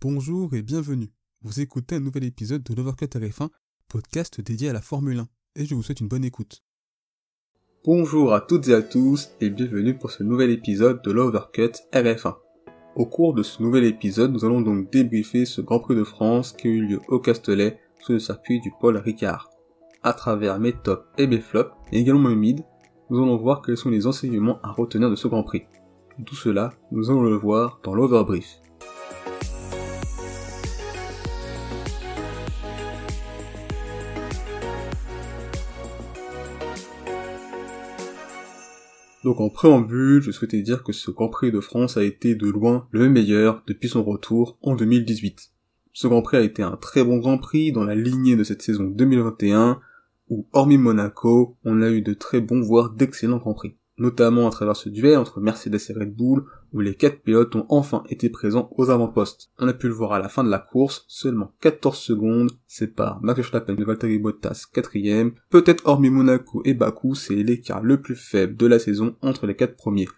Bonjour et bienvenue. Vous écoutez un nouvel épisode de l'Overcut RF1, podcast dédié à la Formule 1, et je vous souhaite une bonne écoute. Bonjour à toutes et à tous et bienvenue pour ce nouvel épisode de l'Overcut RF1. Au cours de ce nouvel épisode, nous allons donc débriefer ce Grand Prix de France qui a eu lieu au Castellet sur le circuit du Paul Ricard. À travers mes tops et mes flops, et également mes mid, nous allons voir quels sont les enseignements à retenir de ce Grand Prix. tout cela, nous allons le voir dans l'Overbrief. Donc en préambule, je souhaitais dire que ce Grand Prix de France a été de loin le meilleur depuis son retour en 2018. Ce Grand Prix a été un très bon Grand Prix dans la lignée de cette saison 2021, où hormis Monaco, on a eu de très bons voire d'excellents Grands Prix notamment à travers ce duel entre Mercedes et Red Bull, où les quatre pilotes ont enfin été présents aux avant-postes. On a pu le voir à la fin de la course, seulement 14 secondes séparent Max Verstappen de Valtteri Bottas quatrième. Peut-être hormis Monaco et Bakou, c'est l'écart le plus faible de la saison entre les quatre premiers.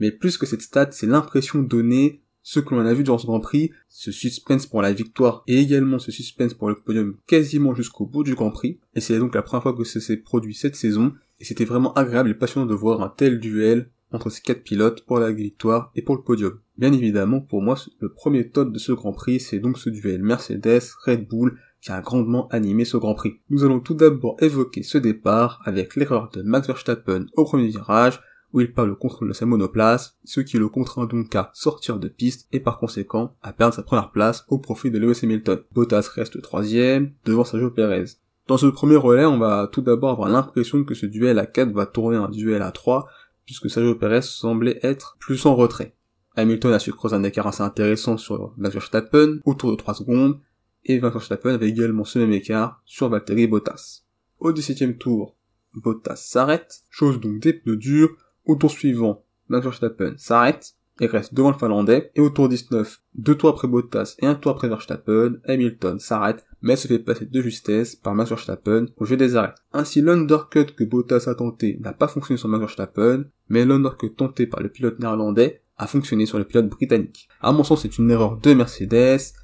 Mais plus que cette stat, c'est l'impression donnée ce que l'on a vu durant ce Grand Prix, ce suspense pour la victoire et également ce suspense pour le podium quasiment jusqu'au bout du Grand Prix, et c'est donc la première fois que ça s'est produit cette saison, et c'était vraiment agréable et passionnant de voir un tel duel entre ces quatre pilotes pour la victoire et pour le podium. Bien évidemment, pour moi, le premier top de ce Grand Prix, c'est donc ce duel Mercedes-Red Bull qui a grandement animé ce Grand Prix. Nous allons tout d'abord évoquer ce départ avec l'erreur de Max Verstappen au premier virage, où il perd le contrôle de sa monoplace, ce qui le contraint donc à sortir de piste et par conséquent à perdre sa première place au profit de Lewis Hamilton. Bottas reste troisième, devant Sergio Perez. Dans ce premier relais, on va tout d'abord avoir l'impression que ce duel à 4 va tourner un duel à 3, puisque Sergio Perez semblait être plus en retrait. Hamilton a su creuser un écart assez intéressant sur Max Verstappen, autour de 3 secondes, et Max Verstappen avait également ce même écart sur Valtteri Bottas. Au 17 tour, Bottas s'arrête, chose donc des pneus durs, au tour suivant, Max Verstappen s'arrête, et reste devant le Finlandais, et au tour 19, deux tours après Bottas et un tour après Verstappen, Hamilton s'arrête, mais se fait passer de justesse par Max Verstappen au jeu des arrêts. Ainsi l'undercut que Bottas a tenté n'a pas fonctionné sur Max Verstappen, mais l'undercut tenté par le pilote néerlandais a fonctionné sur le pilote britannique. À mon sens c'est une erreur de Mercedes,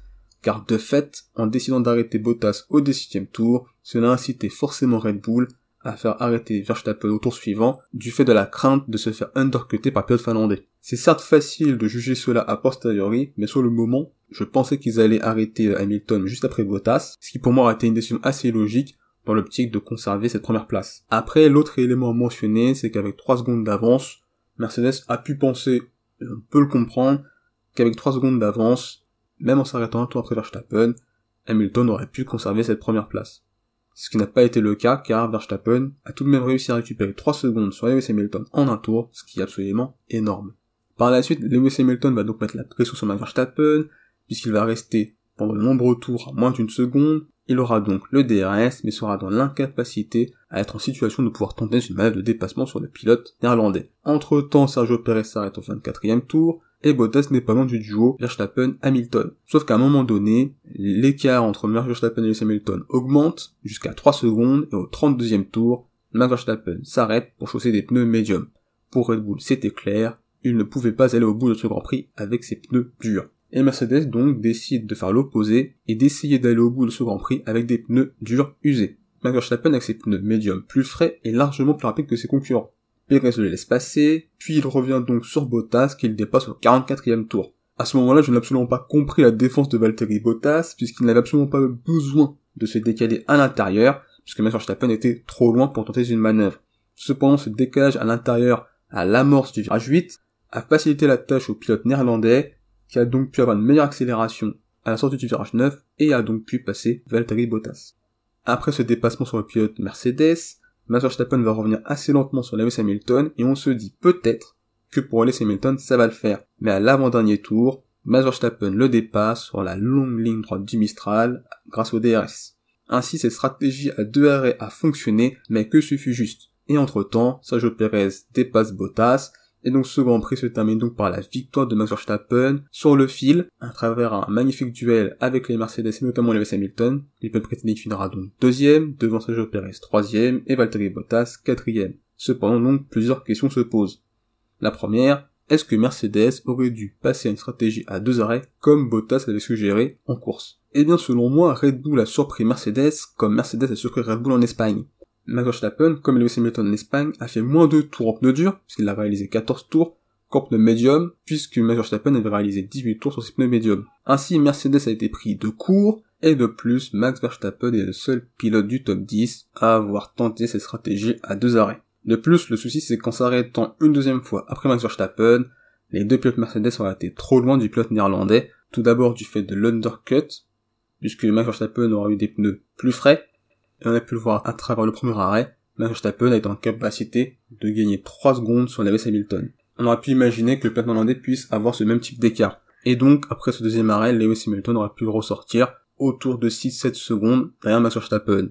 car de fait, en décidant d'arrêter Bottas au 17 tour, cela a incité forcément Red Bull à faire arrêter Verstappen au tour suivant du fait de la crainte de se faire undercuter par pilote finlandais. C'est certes facile de juger cela a posteriori, mais sur le moment, je pensais qu'ils allaient arrêter Hamilton juste après Bottas, ce qui pour moi aurait été une décision assez logique dans l'optique de conserver cette première place. Après, l'autre élément à mentionner, c'est qu'avec 3 secondes d'avance, Mercedes a pu penser, on peut le comprendre, qu'avec 3 secondes d'avance, même en s'arrêtant un tour après Verstappen, Hamilton aurait pu conserver cette première place ce qui n'a pas été le cas car Verstappen a tout de même réussi à récupérer 3 secondes sur Lewis Hamilton en un tour, ce qui est absolument énorme. Par la suite, Lewis Hamilton va donc mettre la pression sur Max Verstappen, puisqu'il va rester pendant de nombreux tours à moins d'une seconde, il aura donc le DRS, mais sera dans l'incapacité à être en situation de pouvoir tenter une manœuvre de dépassement sur le pilote néerlandais. Entre temps, Sergio Perez s'arrête au 24e tour, et Bottas n'est pas loin du duo Verstappen-Hamilton. Sauf qu'à un moment donné, l'écart entre Max Verstappen et Lewis Hamilton augmente jusqu'à 3 secondes et au 32e tour, Max Verstappen s'arrête pour chausser des pneus médiums. Pour Red Bull, c'était clair, il ne pouvait pas aller au bout de ce Grand Prix avec ses pneus durs. Et Mercedes donc décide de faire l'opposé et d'essayer d'aller au bout de ce Grand Prix avec des pneus durs usés. Max Verstappen avec ses pneus médiums plus frais est largement plus rapide que ses concurrents. Perez le laisse passer, puis il revient donc sur Bottas qu'il dépasse au 44e tour. À ce moment-là, je n'ai absolument pas compris la défense de Valtteri Bottas, puisqu'il n'avait absolument pas besoin de se décaler à l'intérieur, puisque Max Verstappen était trop loin pour tenter une manœuvre. Cependant, ce décalage à l'intérieur à l'amorce du virage 8 a facilité la tâche au pilote néerlandais, qui a donc pu avoir une meilleure accélération à la sortie du virage 9 et a donc pu passer Valtteri Bottas. Après ce dépassement sur le pilote Mercedes, Max Verstappen va revenir assez lentement sur Lewis Hamilton et on se dit peut-être que pour Lewis Hamilton ça va le faire. Mais à l'avant-dernier tour, Max Verstappen le dépasse sur la longue ligne droite du Mistral grâce au DRS. Ainsi cette stratégie à deux arrêts a fonctionné mais que suffit juste. Et entre temps, Sergio Perez dépasse Bottas et donc ce Grand Prix se termine donc par la victoire de Max Verstappen sur le fil, à travers un magnifique duel avec les Mercedes et notamment Lewis Hamilton. L'Ipel Britannique finira donc deuxième, devant Sergio Perez troisième et Valtteri Bottas quatrième. Cependant donc plusieurs questions se posent. La première, est-ce que Mercedes aurait dû passer à une stratégie à deux arrêts comme Bottas l'avait suggéré en course? Eh bien selon moi, Red Bull a surpris Mercedes comme Mercedes a surpris Red Bull en Espagne. Max Verstappen, comme Lewis Hamilton en Espagne, a fait moins de tours en pneus durs, puisqu'il a réalisé 14 tours, qu'en pneus médium, puisque Max Verstappen avait réalisé 18 tours sur ses pneus médiums. Ainsi, Mercedes a été pris de court, et de plus, Max Verstappen est le seul pilote du top 10 à avoir tenté cette stratégie à deux arrêts. De plus, le souci c'est qu'en s'arrêtant une deuxième fois après Max Verstappen, les deux pilotes Mercedes auraient été trop loin du pilote néerlandais, tout d'abord du fait de l'undercut, puisque Max Verstappen aura eu des pneus plus frais, et on a pu le voir à travers le premier arrêt, Max Verstappen a été en capacité de gagner 3 secondes sur Lewis Hamilton. On aurait pu imaginer que le pilote néerlandais puisse avoir ce même type d'écart. Et donc, après ce deuxième arrêt, Lewis Hamilton aurait pu ressortir autour de 6-7 secondes derrière Max Verstappen.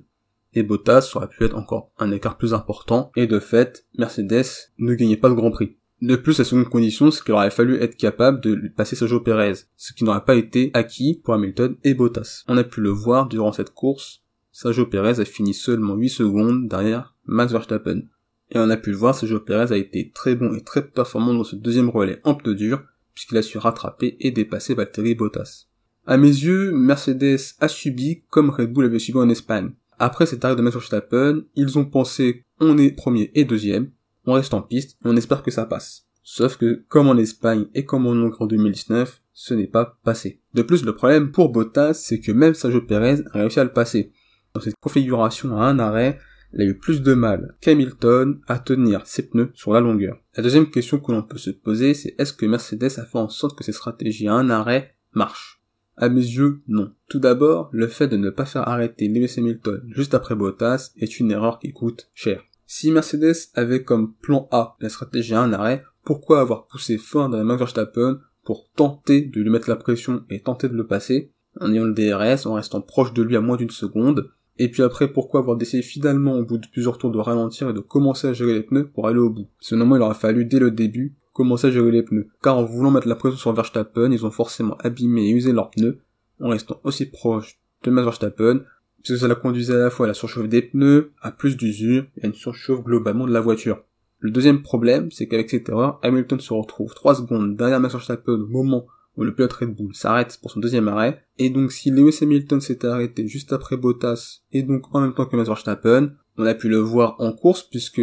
Et Bottas aurait pu être encore un écart plus important, et de fait, Mercedes ne gagnait pas le Grand Prix. De plus, la seconde condition, c'est qu'il aurait fallu être capable de passer Sergio Perez, ce qui n'aurait pas été acquis pour Hamilton et Bottas. On a pu le voir durant cette course, Sergio Perez a fini seulement 8 secondes derrière Max Verstappen. Et on a pu le voir, Sergio Perez a été très bon et très performant dans ce deuxième relais en pneu dur, puisqu'il a su rattraper et dépasser Valtteri Bottas. À mes yeux, Mercedes a subi comme Red Bull avait subi en Espagne. Après cet arrêt de Max Verstappen, ils ont pensé on est premier et deuxième, on reste en piste et on espère que ça passe. Sauf que, comme en Espagne et comme en Hongrie en 2019, ce n'est pas passé. De plus, le problème pour Bottas, c'est que même Sergio Perez a réussi à le passer dans cette configuration à un arrêt, il a eu plus de mal qu'Hamilton à tenir ses pneus sur la longueur. La deuxième question que l'on peut se poser, c'est est-ce que Mercedes a fait en sorte que cette stratégie à un arrêt marche À mes yeux, non. Tout d'abord, le fait de ne pas faire arrêter Lewis Hamilton juste après Bottas est une erreur qui coûte cher. Si Mercedes avait comme plan A la stratégie à un arrêt, pourquoi avoir poussé fort dans Max Verstappen pour tenter de lui mettre la pression et tenter de le passer? En ayant le DRS, en restant proche de lui à moins d'une seconde, et puis après, pourquoi avoir décidé finalement au bout de plusieurs tours de ralentir et de commencer à gérer les pneus pour aller au bout? Sinon, il aurait fallu dès le début commencer à gérer les pneus. Car en voulant mettre la pression sur Verstappen, ils ont forcément abîmé et usé leurs pneus en restant aussi proche de Max Verstappen, puisque cela conduisait à la fois à la surchauffe des pneus, à plus d'usure et à une surchauffe globalement de la voiture. Le deuxième problème, c'est qu'avec cette erreur, Hamilton se retrouve 3 secondes derrière Max Verstappen au moment où le pilote Red Bull. S'arrête pour son deuxième arrêt, et donc si Lewis Hamilton s'était arrêté juste après Bottas, et donc en même temps que Max Verstappen, on a pu le voir en course puisque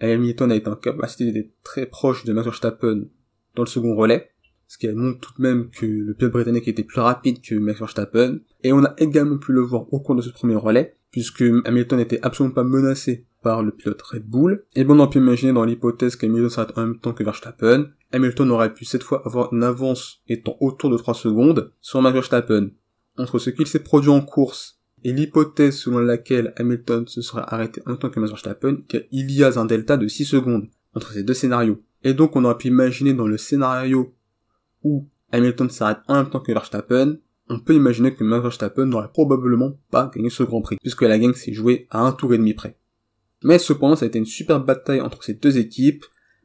Hamilton a été en capacité d'être très proche de Max Verstappen dans le second relais, ce qui montre tout de même que le pilote britannique était plus rapide que Max Verstappen, et on a également pu le voir au cours de ce premier relais, puisque Hamilton n'était absolument pas menacé par le pilote Red Bull, et bon on peut imaginer dans l'hypothèse qu'Hamilton s'arrête en même temps que Verstappen, Hamilton aurait pu cette fois avoir une avance étant autour de 3 secondes sur Max Verstappen. Entre ce qu'il s'est produit en course et l'hypothèse selon laquelle Hamilton se serait arrêté en même temps que Max Verstappen, il y a un delta de 6 secondes entre ces deux scénarios. Et donc on aurait pu imaginer dans le scénario où Hamilton s'arrête en même temps que Verstappen, on peut imaginer que Max Verstappen n'aurait probablement pas gagné ce Grand Prix, puisque la gang s'est jouée à un tour et demi près. Mais cependant, ça a été une super bataille entre ces deux équipes,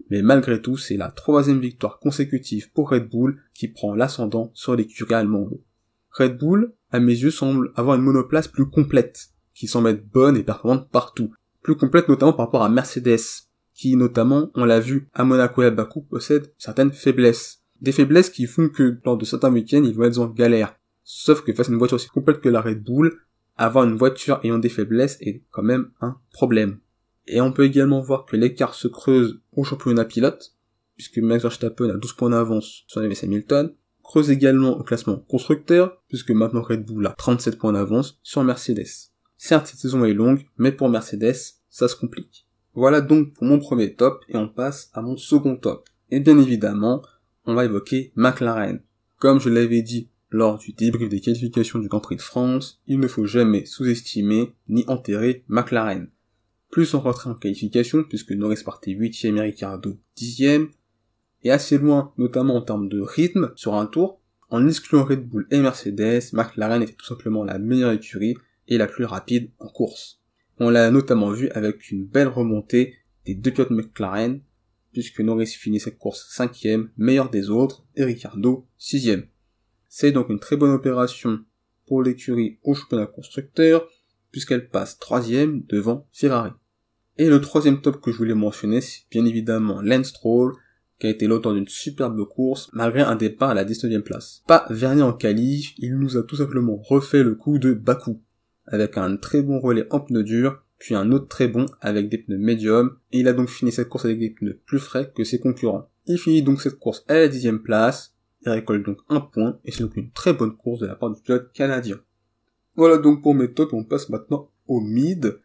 mais malgré tout, c'est la troisième victoire consécutive pour Red Bull qui prend l'ascendant sur l'écurie allemande. Red Bull, à mes yeux, semble avoir une monoplace plus complète, qui semble être bonne et performante partout. Plus complète notamment par rapport à Mercedes, qui notamment, on l'a vu, à Monaco et à Bakou, possède certaines faiblesses. Des faiblesses qui font que lors de certains week-ends, ils vont être en galère. Sauf que face à une voiture aussi complète que la Red Bull, avoir une voiture ayant des faiblesses est quand même un problème. Et on peut également voir que l'écart se creuse au championnat pilote, puisque Max Verstappen a 12 points d'avance sur Lewis Hamilton, creuse également au classement constructeur, puisque maintenant Red Bull a 37 points d'avance sur Mercedes. Certes, cette saison est longue, mais pour Mercedes, ça se complique. Voilà donc pour mon premier top, et on passe à mon second top. Et bien évidemment, on va évoquer McLaren. Comme je l'avais dit lors du débrief des qualifications du Grand Prix de France, il ne faut jamais sous-estimer ni enterrer McLaren plus on rentrait en qualification, puisque Norris partait 8ème et Ricardo 10ème, et assez loin, notamment en termes de rythme, sur un tour, en excluant Red Bull et Mercedes, McLaren était tout simplement la meilleure écurie et la plus rapide en course. On l'a notamment vu avec une belle remontée des deux pilotes McLaren, puisque Norris finit cette course 5ème, meilleur des autres, et Ricardo 6ème. C'est donc une très bonne opération pour l'écurie au championnat constructeur, puisqu'elle passe troisième devant Ferrari. Et le troisième top que je voulais mentionner, c'est bien évidemment Lance Stroll, qui a été l'auteur d'une superbe course, malgré un départ à la 19ème place. Pas Vernier en qualif, il nous a tout simplement refait le coup de Bakou, avec un très bon relais en pneus durs, puis un autre très bon avec des pneus médiums, et il a donc fini cette course avec des pneus plus frais que ses concurrents. Il finit donc cette course à la dixième place, il récolte donc un point, et c'est donc une très bonne course de la part du pilote canadien. Voilà donc pour mes tops, on passe maintenant au mid.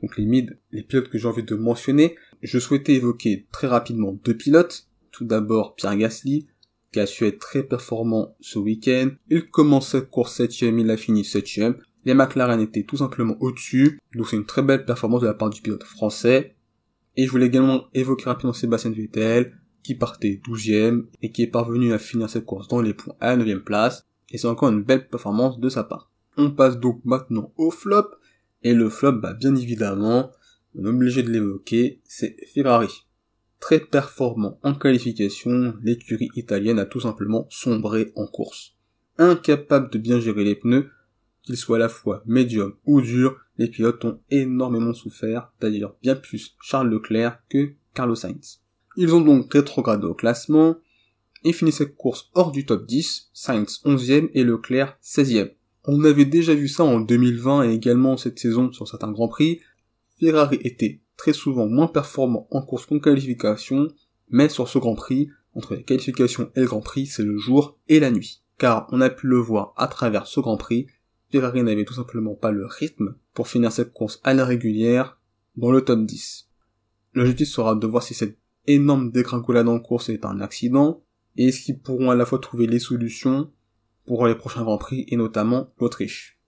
Donc les mid, les pilotes que j'ai envie de mentionner, je souhaitais évoquer très rapidement deux pilotes. Tout d'abord Pierre Gasly, qui a su être très performant ce week-end. Il commence cette course septième, il a fini septième. Les McLaren étaient tout simplement au-dessus, donc c'est une très belle performance de la part du pilote français. Et je voulais également évoquer rapidement Sébastien Vettel, qui partait douzième et qui est parvenu à finir cette course dans les points à la neuvième place. Et c'est encore une belle performance de sa part. On passe donc maintenant au flop. Et le flop, bah, bien évidemment, on est obligé de l'évoquer, c'est Ferrari. Très performant en qualification, l'écurie italienne a tout simplement sombré en course. Incapable de bien gérer les pneus, qu'ils soient à la fois médium ou durs, les pilotes ont énormément souffert, d'ailleurs bien plus Charles Leclerc que Carlos Sainz. Ils ont donc rétrogradé au classement, et fini cette course hors du top 10, Sainz 11e et Leclerc 16e. On avait déjà vu ça en 2020 et également cette saison sur certains grands prix. Ferrari était très souvent moins performant en course qu'en qualification, mais sur ce grand prix, entre les qualifications et le grand prix, c'est le jour et la nuit. Car on a pu le voir à travers ce grand prix, Ferrari n'avait tout simplement pas le rythme pour finir cette course à la régulière dans le top 10. L'objectif sera de voir si cette énorme dégringolade en course est un accident, et est-ce qu'ils pourront à la fois trouver les solutions pour les prochains Grands Prix et notamment l'Autriche.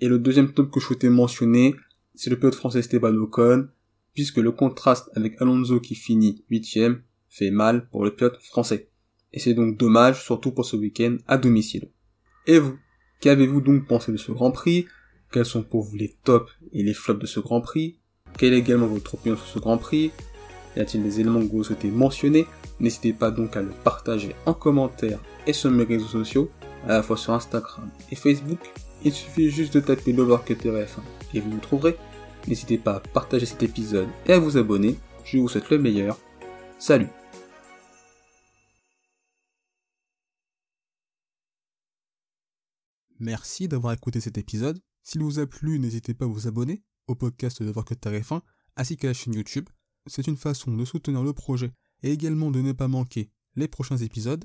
Et le deuxième top que je souhaitais mentionner, c'est le pilote français Esteban Ocon, puisque le contraste avec Alonso qui finit huitième fait mal pour le pilote français. Et c'est donc dommage, surtout pour ce week-end à domicile. Et vous, qu'avez-vous donc pensé de ce Grand Prix? Quels sont pour vous les tops et les flops de ce Grand Prix? Quelle est également votre opinion sur ce Grand Prix? Y a-t-il des éléments que vous souhaitez mentionner? N'hésitez pas donc à le partager en commentaire et sur mes réseaux sociaux à la fois sur Instagram et Facebook. Il suffit juste de taper l'Overcutter 1 et vous me trouverez. N'hésitez pas à partager cet épisode et à vous abonner. Je vous souhaite le meilleur. Salut Merci d'avoir écouté cet épisode. S'il vous a plu, n'hésitez pas à vous abonner au podcast de que F1 ainsi qu'à la chaîne YouTube. C'est une façon de soutenir le projet et également de ne pas manquer les prochains épisodes.